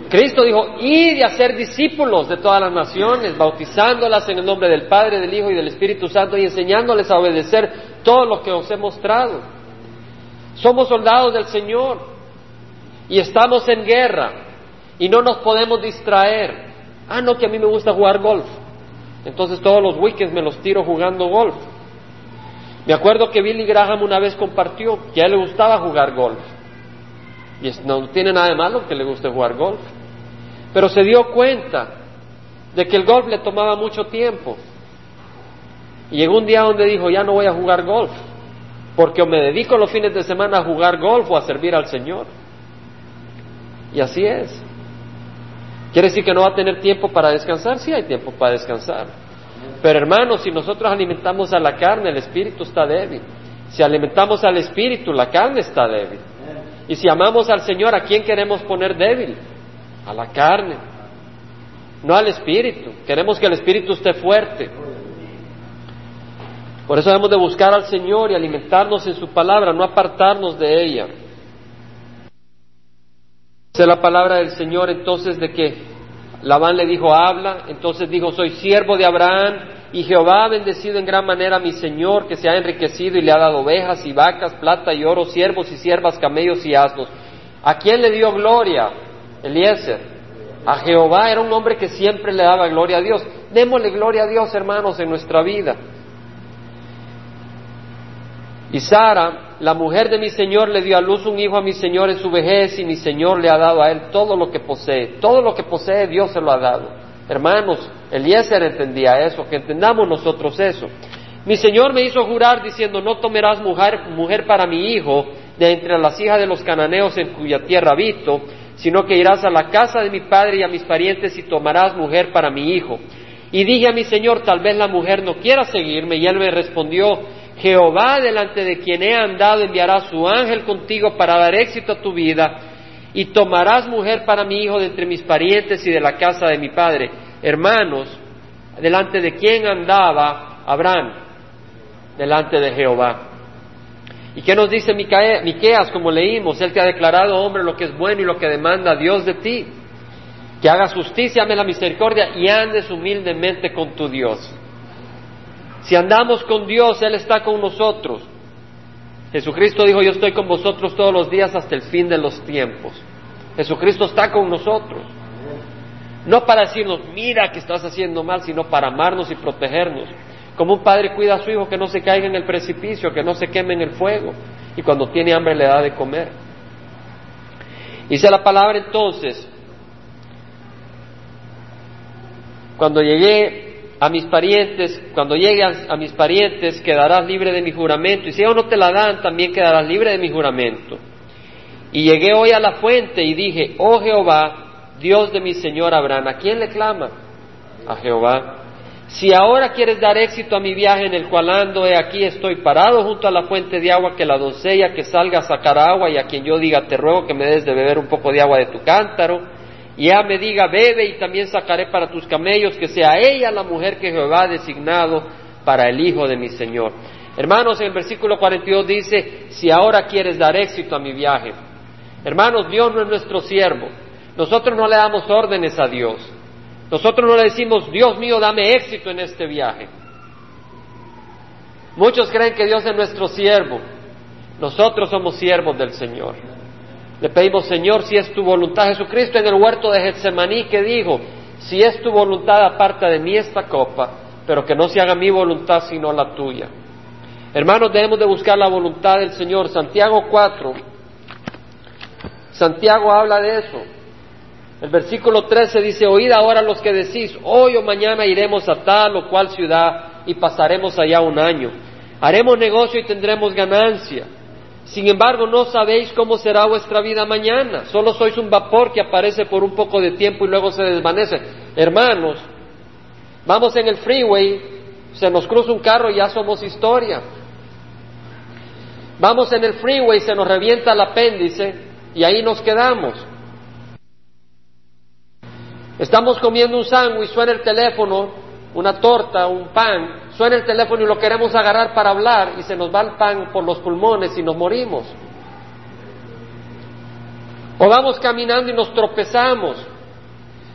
Cristo dijo, id a ser discípulos de todas las naciones, bautizándolas en el nombre del Padre, del Hijo y del Espíritu Santo y enseñándoles a obedecer todo lo que os he mostrado. Somos soldados del Señor y estamos en guerra y no nos podemos distraer. Ah, no, que a mí me gusta jugar golf. Entonces todos los weekends me los tiro jugando golf. Me acuerdo que Billy Graham una vez compartió que a él le gustaba jugar golf. Y no tiene nada de malo que le guste jugar golf. Pero se dio cuenta de que el golf le tomaba mucho tiempo. Y llegó un día donde dijo, ya no voy a jugar golf, porque me dedico los fines de semana a jugar golf o a servir al Señor. Y así es. ¿Quiere decir que no va a tener tiempo para descansar? Sí hay tiempo para descansar. Pero hermanos, si nosotros alimentamos a la carne, el espíritu está débil. Si alimentamos al espíritu, la carne está débil. Y si amamos al Señor, ¿a quién queremos poner débil? a la carne, no al espíritu. Queremos que el espíritu esté fuerte. Por eso debemos de buscar al Señor y alimentarnos en su palabra, no apartarnos de ella. Es la palabra del Señor entonces de que Labán le dijo, habla, entonces dijo, soy siervo de Abraham y Jehová ha bendecido en gran manera a mi Señor que se ha enriquecido y le ha dado ovejas y vacas, plata y oro, siervos y siervas, camellos y asnos. ¿A quién le dio gloria? Eliezer. A Jehová era un hombre que siempre le daba gloria a Dios. Démosle gloria a Dios, hermanos, en nuestra vida. Y Sara, la mujer de mi Señor, le dio a luz un hijo a mi Señor en su vejez y mi Señor le ha dado a él todo lo que posee. Todo lo que posee Dios se lo ha dado. Hermanos, Eliezer entendía eso, que entendamos nosotros eso. Mi Señor me hizo jurar diciendo, no tomarás mujer, mujer para mi hijo de entre las hijas de los cananeos en cuya tierra habito, sino que irás a la casa de mi padre y a mis parientes y tomarás mujer para mi hijo. Y dije a mi señor, tal vez la mujer no quiera seguirme, y él me respondió, Jehová delante de quien he andado enviará su ángel contigo para dar éxito a tu vida, y tomarás mujer para mi hijo de entre mis parientes y de la casa de mi padre. Hermanos, delante de quien andaba Abraham, delante de Jehová. ¿Y qué nos dice Miqueas, como leímos? Él te ha declarado, hombre, lo que es bueno y lo que demanda Dios de ti. Que hagas justicia, ame la misericordia y andes humildemente con tu Dios. Si andamos con Dios, Él está con nosotros. Jesucristo dijo, yo estoy con vosotros todos los días hasta el fin de los tiempos. Jesucristo está con nosotros. No para decirnos, mira que estás haciendo mal, sino para amarnos y protegernos. Como un padre cuida a su hijo que no se caiga en el precipicio, que no se queme en el fuego, y cuando tiene hambre le da de comer. Dice la palabra entonces, cuando llegué a mis parientes, cuando llegue a, mis parientes, quedarás libre de mi juramento, y si ellos no te la dan, también quedarás libre de mi juramento. Y llegué hoy a la fuente y dije, oh Jehová, Dios de mi Señor Abraham, ¿a quién le clama? A Jehová. Si ahora quieres dar éxito a mi viaje en el cual ando, he aquí estoy parado junto a la fuente de agua, que la doncella que salga a sacar agua y a quien yo diga, te ruego que me des de beber un poco de agua de tu cántaro, y ella me diga, bebe y también sacaré para tus camellos, que sea ella la mujer que Jehová ha designado para el hijo de mi Señor. Hermanos, en el versículo 42 dice, si ahora quieres dar éxito a mi viaje. Hermanos, Dios no es nuestro siervo. Nosotros no le damos órdenes a Dios. Nosotros no le decimos, Dios mío, dame éxito en este viaje. Muchos creen que Dios es nuestro siervo. Nosotros somos siervos del Señor. Le pedimos, Señor, si es tu voluntad. Jesucristo en el huerto de Getsemaní que dijo, si es tu voluntad, aparta de mí esta copa, pero que no se haga mi voluntad sino la tuya. Hermanos, debemos de buscar la voluntad del Señor. Santiago 4. Santiago habla de eso. El versículo 13 dice, oíd ahora los que decís, hoy o mañana iremos a tal o cual ciudad y pasaremos allá un año. Haremos negocio y tendremos ganancia. Sin embargo, no sabéis cómo será vuestra vida mañana. Solo sois un vapor que aparece por un poco de tiempo y luego se desvanece. Hermanos, vamos en el freeway, se nos cruza un carro y ya somos historia. Vamos en el freeway, se nos revienta el apéndice y ahí nos quedamos. Estamos comiendo un sándwich, suena el teléfono, una torta, un pan, suena el teléfono y lo queremos agarrar para hablar y se nos va el pan por los pulmones y nos morimos. O vamos caminando y nos tropezamos.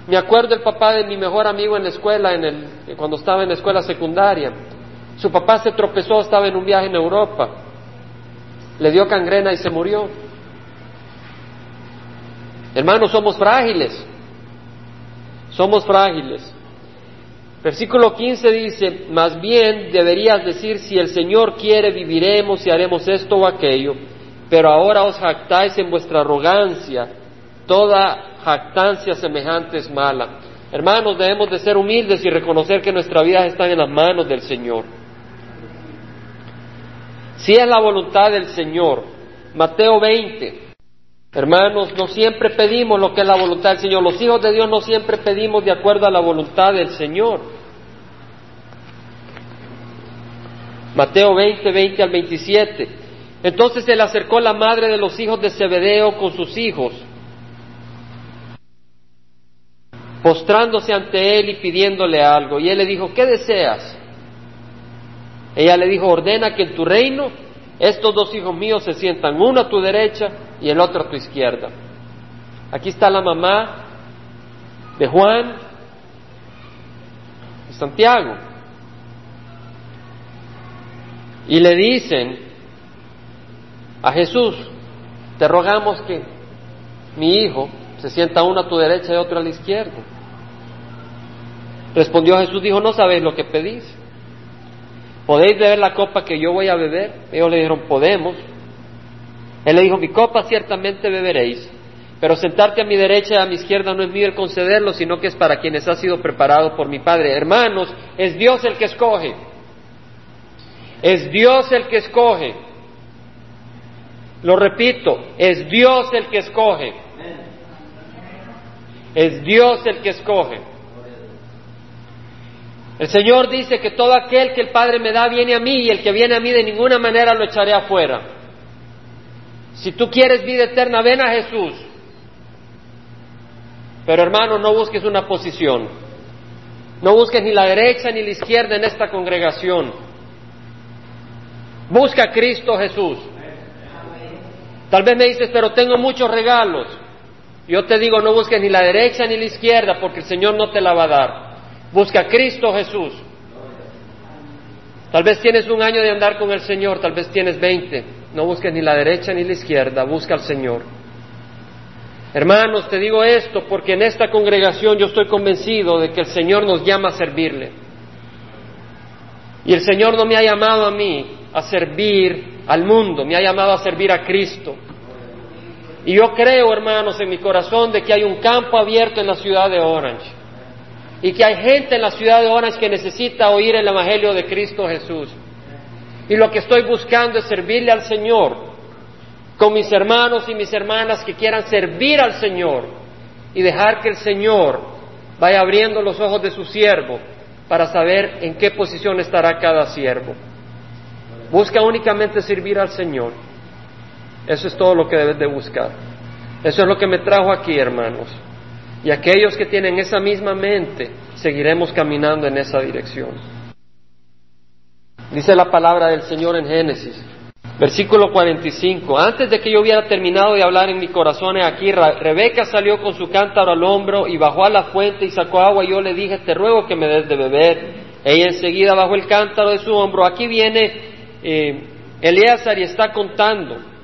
Me acuerdo el papá de mi mejor amigo en la escuela, en el, cuando estaba en la escuela secundaria. Su papá se tropezó, estaba en un viaje en Europa. Le dio cangrena y se murió. Hermanos, somos frágiles. Somos frágiles. Versículo 15 dice, más bien deberías decir, si el Señor quiere, viviremos y haremos esto o aquello pero ahora os jactáis en vuestra arrogancia. Toda jactancia semejante es mala. Hermanos, debemos de ser humildes y reconocer que nuestra vida está en las manos del Señor. Si es la voluntad del Señor, Mateo 20, hermanos, no siempre pedimos lo que es la voluntad del Señor. Los hijos de Dios no siempre pedimos de acuerdo a la voluntad del Señor. Mateo 20, 20 al 27. Entonces se le acercó la madre de los hijos de Zebedeo con sus hijos, postrándose ante él y pidiéndole algo. Y él le dijo, ¿qué deseas? Ella le dijo, ordena que en tu reino estos dos hijos míos se sientan, uno a tu derecha y el otro a tu izquierda. Aquí está la mamá de Juan y Santiago. Y le dicen, a Jesús, te rogamos que mi hijo se sienta uno a tu derecha y otro a la izquierda. Respondió Jesús, dijo, no sabéis lo que pedís. ¿Podéis beber la copa que yo voy a beber? Ellos le dijeron, podemos. Él le dijo, mi copa ciertamente beberéis, pero sentarte a mi derecha y a mi izquierda no es mío el concederlo, sino que es para quienes ha sido preparado por mi Padre. Hermanos, es Dios el que escoge. Es Dios el que escoge. Lo repito, es Dios el que escoge. Es Dios el que escoge. El Señor dice que todo aquel que el Padre me da viene a mí y el que viene a mí de ninguna manera lo echaré afuera. Si tú quieres vida eterna, ven a Jesús. Pero hermano, no busques una posición. No busques ni la derecha ni la izquierda en esta congregación. Busca a Cristo Jesús. Tal vez me dices, pero tengo muchos regalos. Yo te digo, no busques ni la derecha ni la izquierda, porque el Señor no te la va a dar. Busca a Cristo Jesús. Tal vez tienes un año de andar con el Señor, tal vez tienes veinte. No busques ni la derecha ni la izquierda, busca al Señor. Hermanos, te digo esto porque en esta congregación yo estoy convencido de que el Señor nos llama a servirle. Y el Señor no me ha llamado a mí a servir al mundo, me ha llamado a servir a Cristo. Y yo creo, hermanos, en mi corazón de que hay un campo abierto en la ciudad de Orange. Y que hay gente en la ciudad de Orange que necesita oír el Evangelio de Cristo Jesús. Y lo que estoy buscando es servirle al Señor con mis hermanos y mis hermanas que quieran servir al Señor y dejar que el Señor vaya abriendo los ojos de su siervo para saber en qué posición estará cada siervo. Busca únicamente servir al Señor. Eso es todo lo que debes de buscar. Eso es lo que me trajo aquí, hermanos. Y aquellos que tienen esa misma mente, seguiremos caminando en esa dirección. Dice la palabra del Señor en Génesis, versículo 45. Antes de que yo hubiera terminado de hablar en mi corazón, aquí Rebeca salió con su cántaro al hombro y bajó a la fuente y sacó agua. Y yo le dije, te ruego que me des de beber. Ella enseguida bajó el cántaro de su hombro. Aquí viene eh, y está contando.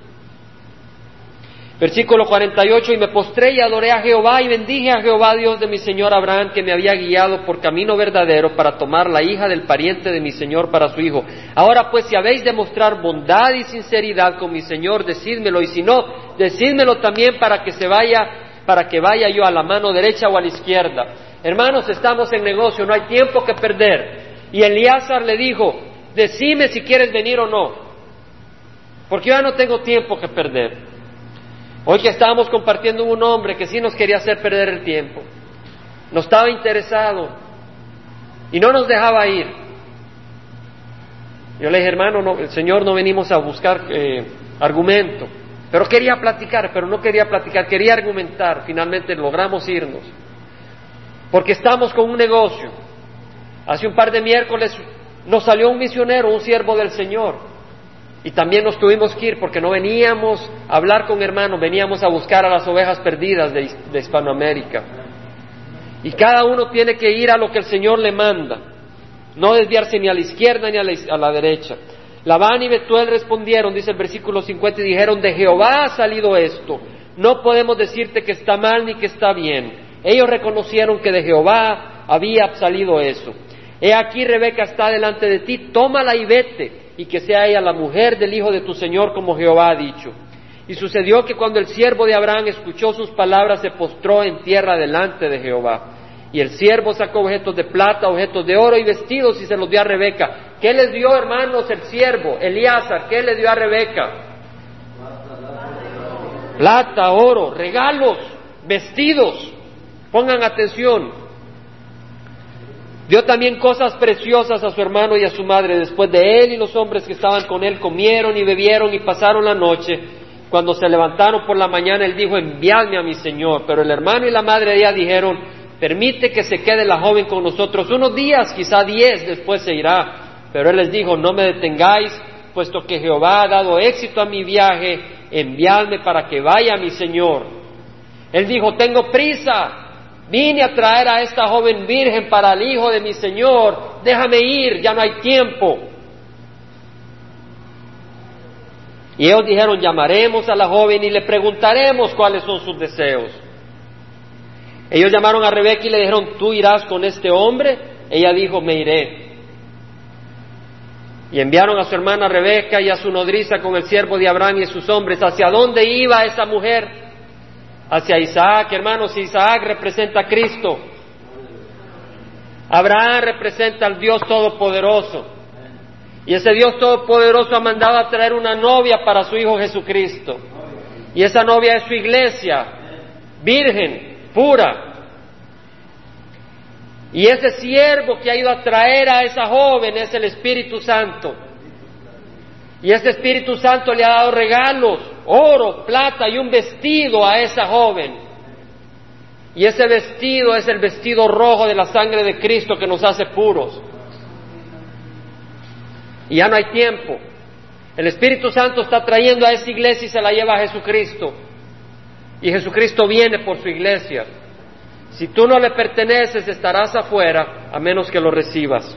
Versículo 48, y me postré y adoré a Jehová y bendije a Jehová Dios de mi Señor Abraham que me había guiado por camino verdadero para tomar la hija del pariente de mi Señor para su hijo. Ahora pues si habéis de mostrar bondad y sinceridad con mi Señor, decídmelo y si no, decídmelo también para que se vaya, para que vaya yo a la mano derecha o a la izquierda. Hermanos, estamos en negocio, no hay tiempo que perder. Y Eleazar le dijo, Decime si quieres venir o no, porque yo ya no tengo tiempo que perder. Hoy que estábamos compartiendo un hombre que sí nos quería hacer perder el tiempo, no estaba interesado y no nos dejaba ir. Yo le dije, hermano, no, el Señor no venimos a buscar eh, argumento, pero quería platicar, pero no quería platicar, quería argumentar. Finalmente logramos irnos. porque estamos con un negocio. Hace un par de miércoles nos salió un misionero, un siervo del Señor, y también nos tuvimos que ir porque no veníamos a hablar con hermanos, veníamos a buscar a las ovejas perdidas de, Hispanoamérica. Y cada uno tiene que ir a lo que el Señor le manda, no desviarse ni a la izquierda ni a la, a la derecha. Labán y Betuel respondieron, dice el versículo 50, y dijeron, de Jehová ha salido esto, no podemos decirte que está mal ni que está bien. Ellos reconocieron que de Jehová había salido eso. He aquí Rebeca está delante de ti, tómala y vete, y que sea ella la mujer del hijo de tu Señor como Jehová ha dicho. Y sucedió que cuando el siervo de Abraham escuchó sus palabras, se postró en tierra delante de Jehová. Y el siervo sacó objetos de plata, objetos de oro y vestidos y se los dio a Rebeca. ¿Qué les dio, hermanos, el siervo, Elíasar? ¿Qué le dio a Rebeca? Plata, oro, regalos, vestidos. Pongan atención. Dio también cosas preciosas a su hermano y a su madre. Después de él y los hombres que estaban con él comieron y bebieron y pasaron la noche. Cuando se levantaron por la mañana, él dijo, enviadme a mi señor. Pero el hermano y la madre de ella dijeron, permite que se quede la joven con nosotros unos días, quizá diez, después se irá. Pero él les dijo, no me detengáis, puesto que Jehová ha dado éxito a mi viaje, enviadme para que vaya mi señor. Él dijo, tengo prisa, Vine a traer a esta joven virgen para el hijo de mi Señor. Déjame ir, ya no hay tiempo. Y ellos dijeron, llamaremos a la joven y le preguntaremos cuáles son sus deseos. Ellos llamaron a Rebeca y le dijeron, ¿tú irás con este hombre? Ella dijo, me iré. Y enviaron a su hermana Rebeca y a su nodriza con el siervo de Abraham y sus hombres. ¿Hacia dónde iba esa mujer? Hacia Isaac, hermanos, Isaac representa a Cristo. Abraham representa al Dios Todopoderoso. Y ese Dios Todopoderoso ha mandado a traer una novia para su Hijo Jesucristo. Y esa novia es su iglesia, virgen, pura. Y ese siervo que ha ido a traer a esa joven es el Espíritu Santo. Y ese Espíritu Santo le ha dado regalos, oro, plata y un vestido a esa joven. Y ese vestido es el vestido rojo de la sangre de Cristo que nos hace puros. Y ya no hay tiempo. El Espíritu Santo está trayendo a esa iglesia y se la lleva a Jesucristo. Y Jesucristo viene por su iglesia. Si tú no le perteneces, estarás afuera a menos que lo recibas.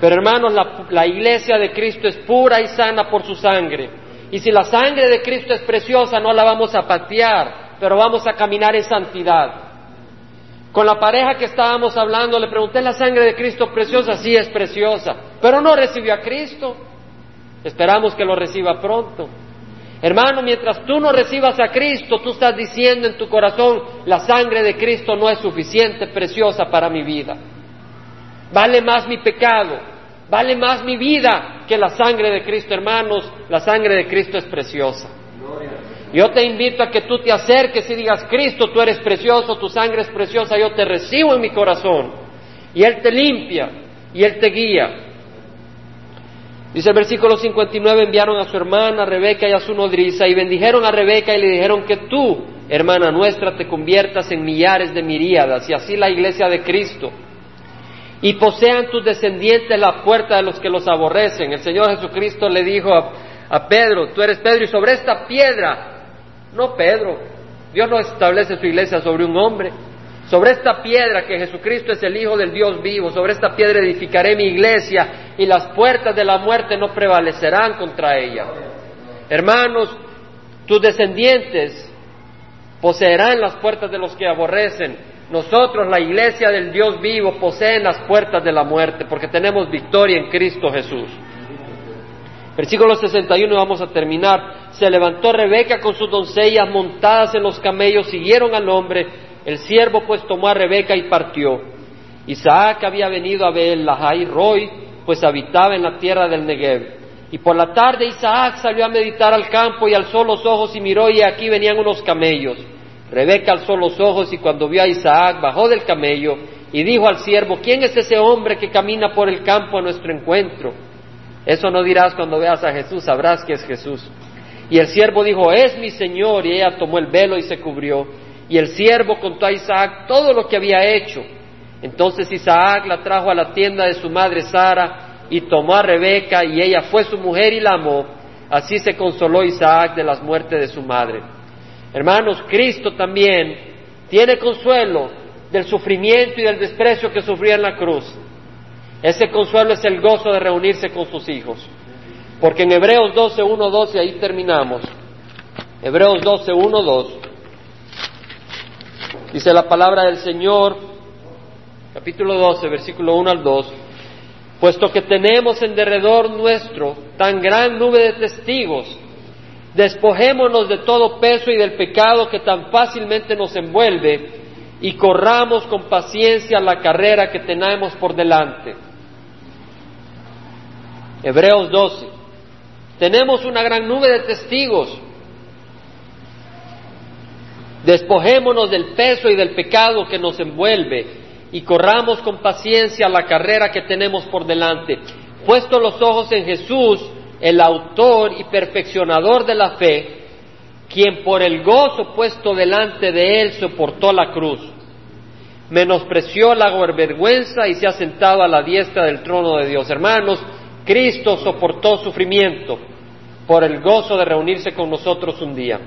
Pero hermanos, la, iglesia de Cristo es pura y sana por su sangre. Y si la sangre de Cristo es preciosa, no la vamos a patear, pero vamos a caminar en santidad. Con la pareja que estábamos hablando, le pregunté, ¿la sangre de Cristo preciosa? Sí, es preciosa, pero no recibió a Cristo. Esperamos que lo reciba pronto. Hermano, mientras tú no recibas a Cristo, tú estás diciendo en tu corazón, la sangre de Cristo no es suficiente, preciosa para mi vida. Vale más mi pecado, vale más mi vida que la sangre de Cristo, hermanos. La sangre de Cristo es preciosa. Yo te invito a que tú te acerques y digas, Cristo, tú eres precioso, tu sangre es preciosa, yo te recibo en mi corazón. Y Él te limpia y Él te guía. Dice el versículo 59, enviaron a su hermana Rebeca y a su nodriza y bendijeron a Rebeca y le dijeron que tú, hermana nuestra, te conviertas en millares de miríadas y así la iglesia de Cristo y posean tus descendientes la puerta de los que los aborrecen. El Señor Jesucristo le dijo a, Pedro, tú eres Pedro y sobre esta piedra, no Pedro, Dios no establece su iglesia sobre un hombre, sobre esta piedra que Jesucristo es el Hijo del Dios vivo, sobre esta piedra edificaré mi iglesia y las puertas de la muerte no prevalecerán contra ella. Hermanos, tus descendientes poseerán las puertas de los que aborrecen nosotros, la iglesia del Dios vivo, poseen las puertas de la muerte porque tenemos victoria en Cristo Jesús. Versículo 61 vamos a terminar. Se levantó Rebeca con sus doncellas montadas en los camellos, siguieron al hombre. El siervo pues tomó a Rebeca y partió. Isaac había venido a ver Lahai Roy, pues habitaba en la tierra del Negev. Y por la tarde Isaac salió a meditar al campo y alzó los ojos y miró y aquí venían unos camellos. Rebeca alzó los ojos y cuando vio a Isaac bajó del camello y dijo al siervo, ¿quién es ese hombre que camina por el campo a nuestro encuentro? Eso no dirás cuando veas a Jesús, sabrás que es Jesús. Y el siervo dijo, es mi Señor, y ella tomó el velo y se cubrió. Y el siervo contó a Isaac todo lo que había hecho. Entonces Isaac la trajo a la tienda de su madre Sara y tomó a Rebeca y ella fue su mujer y la amó. Así se consoló Isaac de las muertes de su madre. Hermanos, Cristo también tiene consuelo del sufrimiento y del desprecio que sufría en la cruz. Ese consuelo es el gozo de reunirse con sus hijos. Porque en Hebreos 12, 1, 2, y ahí terminamos. Hebreos 12, 1, 2. Dice la palabra del Señor, capítulo 12, versículo 1 al 2. Puesto que tenemos en derredor nuestro tan gran nube de testigos, despojémonos de todo peso y del pecado que tan fácilmente nos envuelve y corramos con paciencia la carrera que tenemos por delante. Hebreos 12. Tenemos una gran nube de testigos. Despojémonos del peso y del pecado que nos envuelve y corramos con paciencia la carrera que tenemos por delante. Puesto los ojos en Jesús, el autor y perfeccionador de la fe, quien por el gozo puesto delante de él soportó la cruz, menospreció la vergüenza y se ha sentado a la diestra del trono de Dios. Hermanos, Cristo soportó sufrimiento por el gozo de reunirse con nosotros un día.